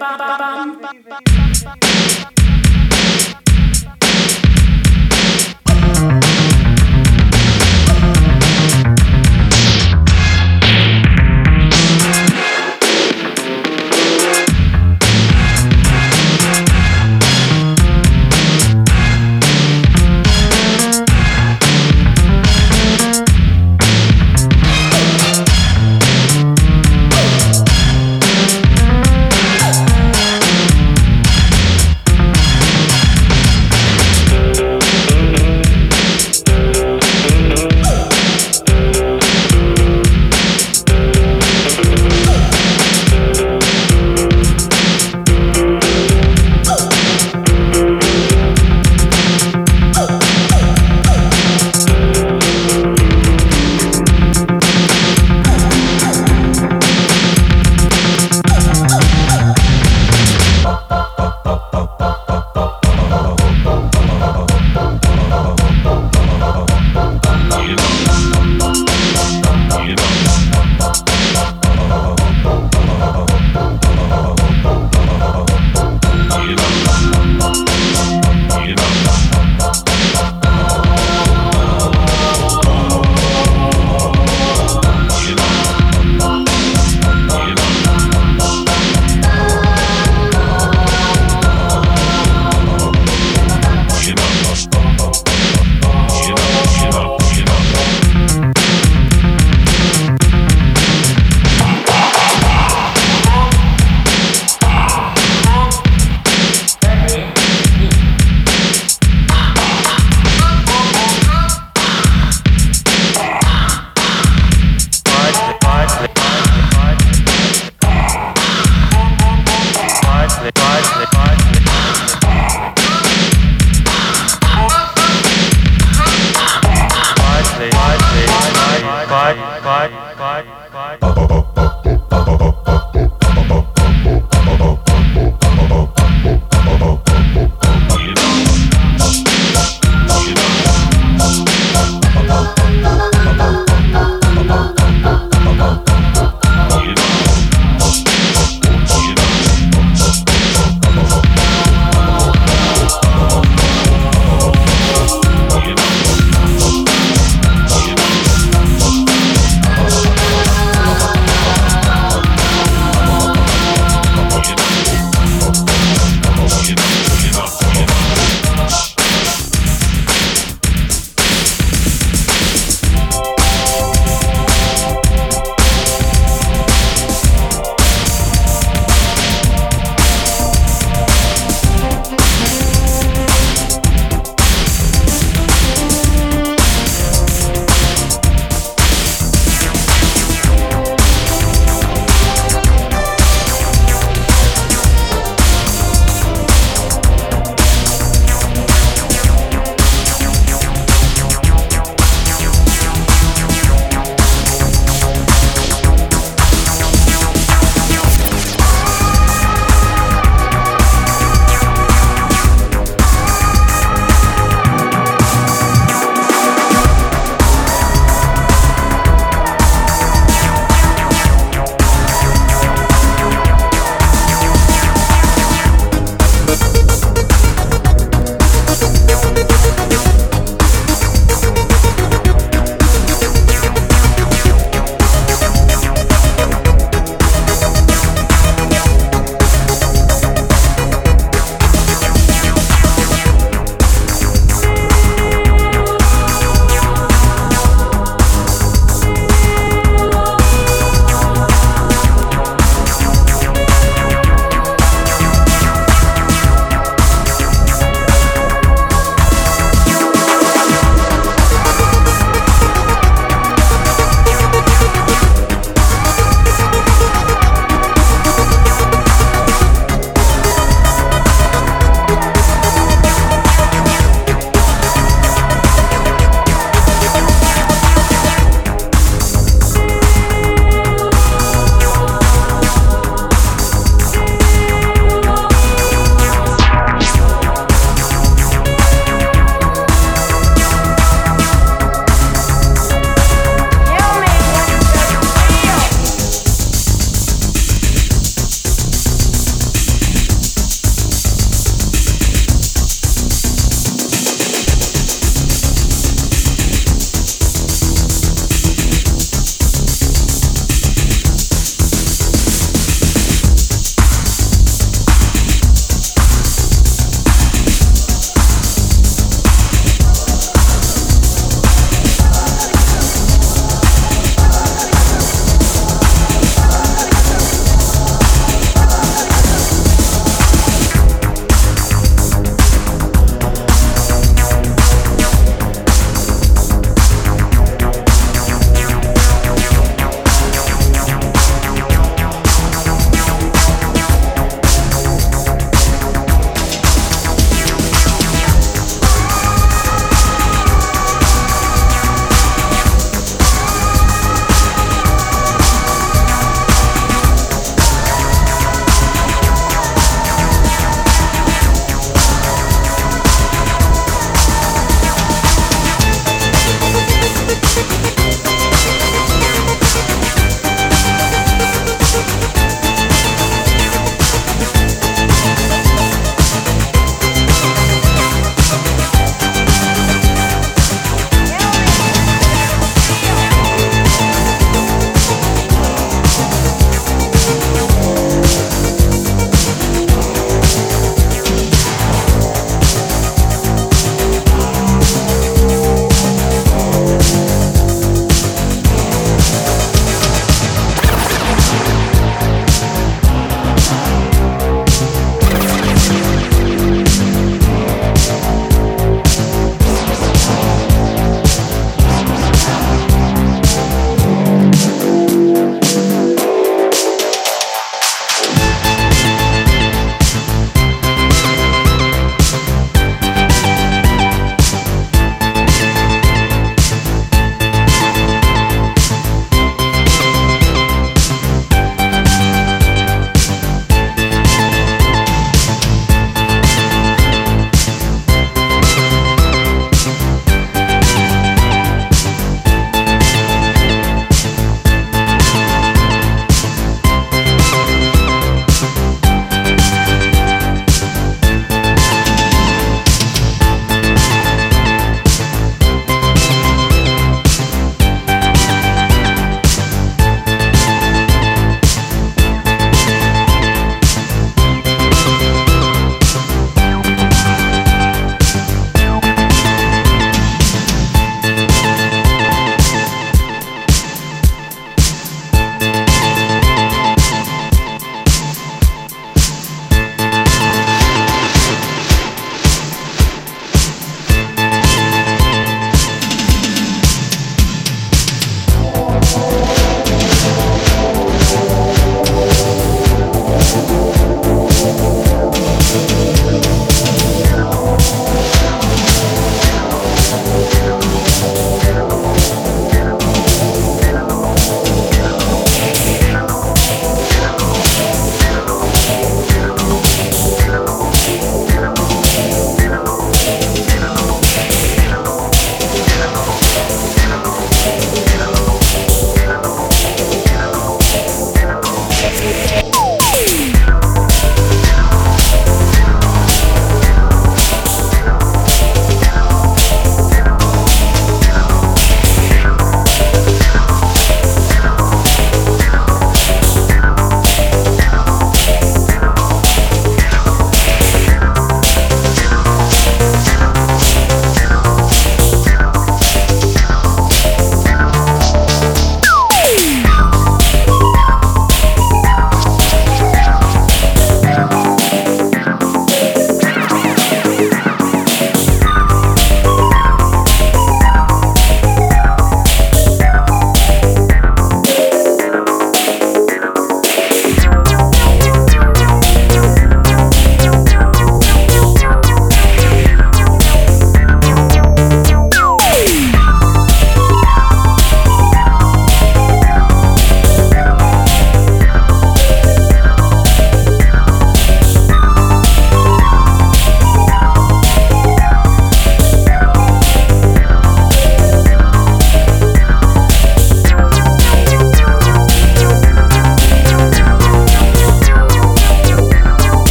bum, bum, bum, bum.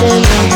passion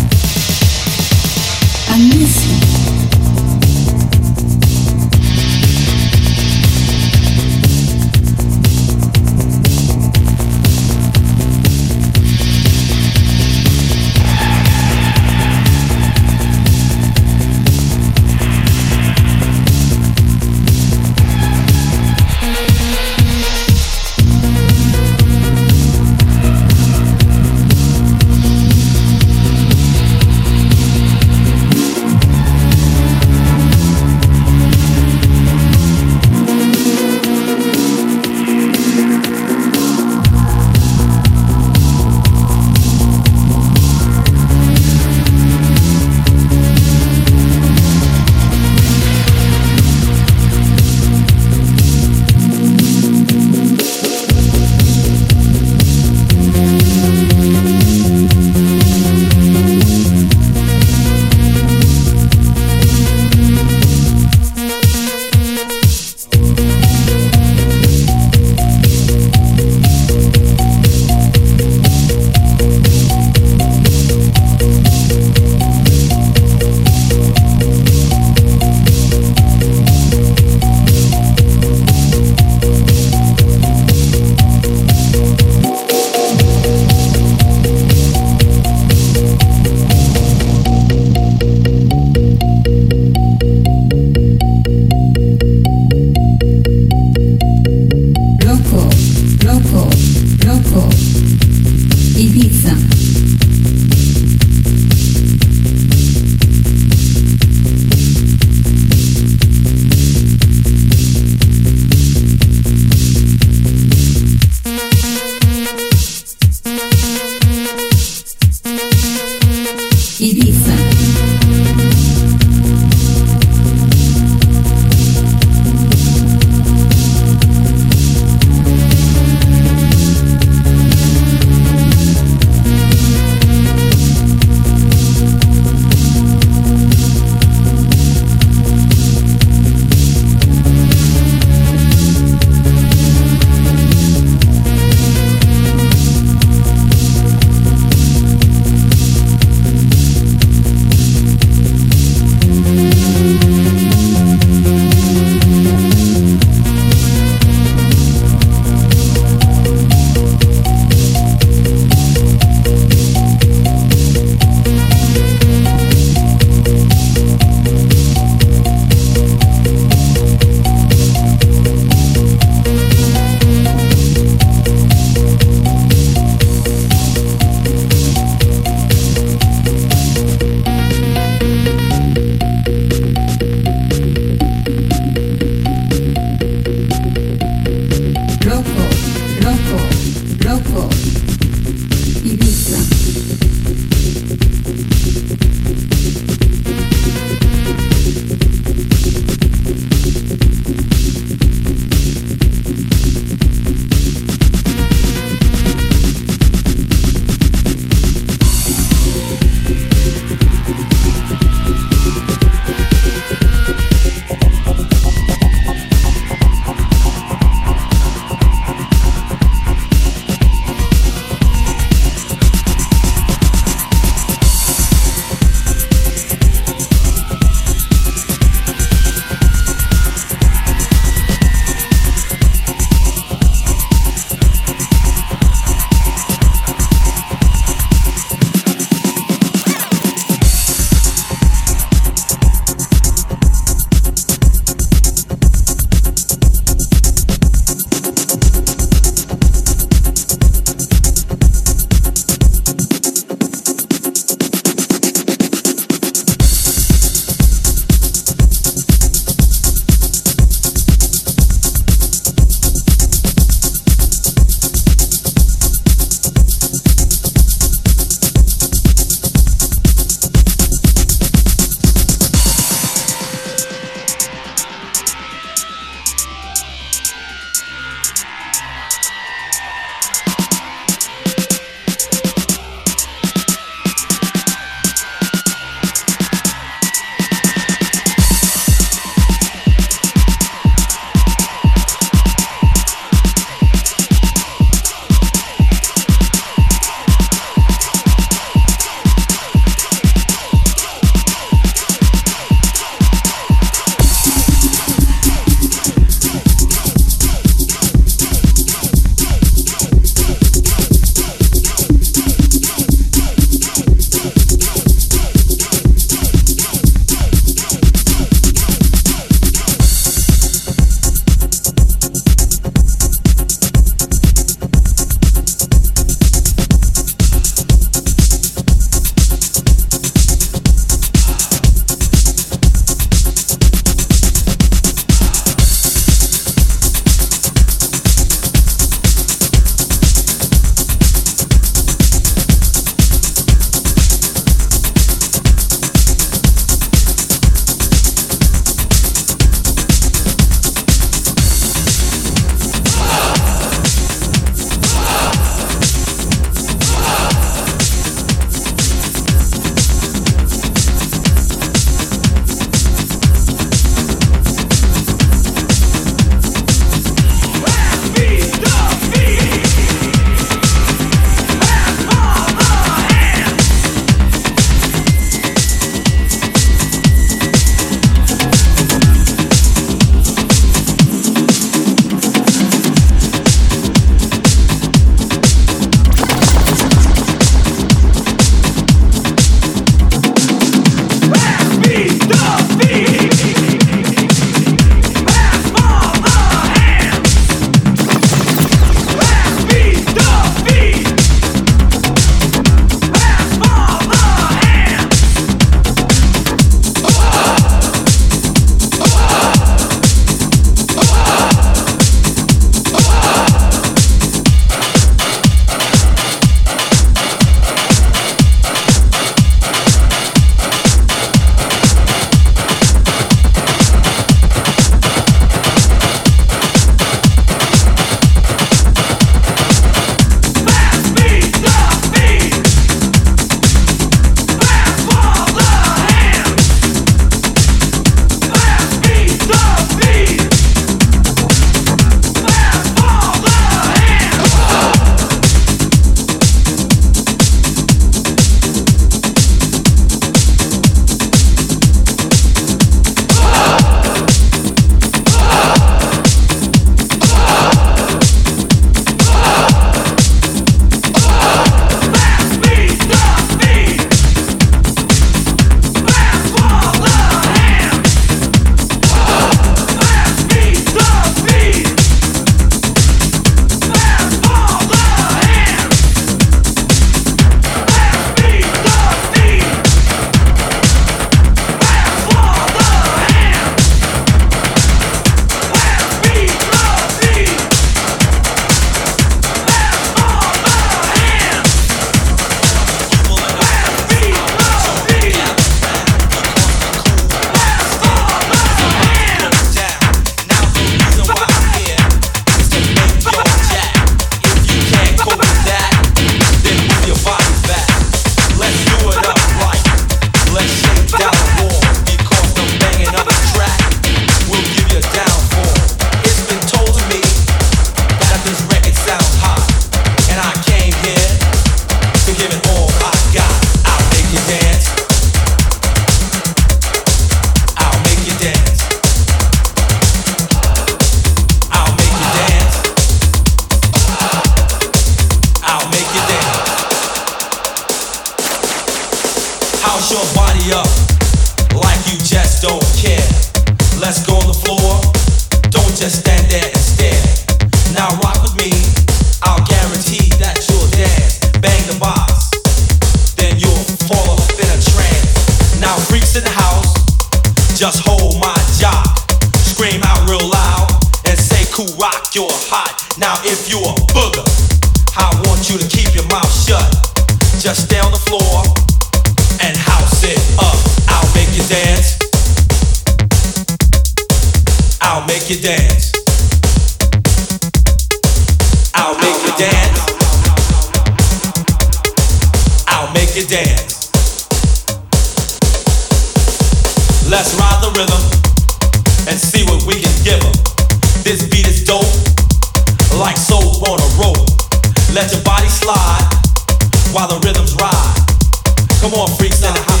more freaks than the hot.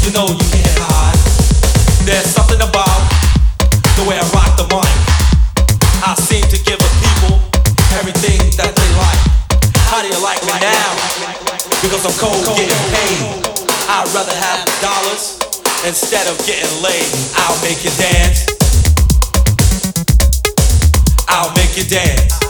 You know you can't hide. There's something about the way I rock the mic. I seem to give the people everything that they like. How do you like me now? Because I'm cold, getting paid. I'd rather have dollars instead of getting laid. I'll make you dance. I'll make you dance.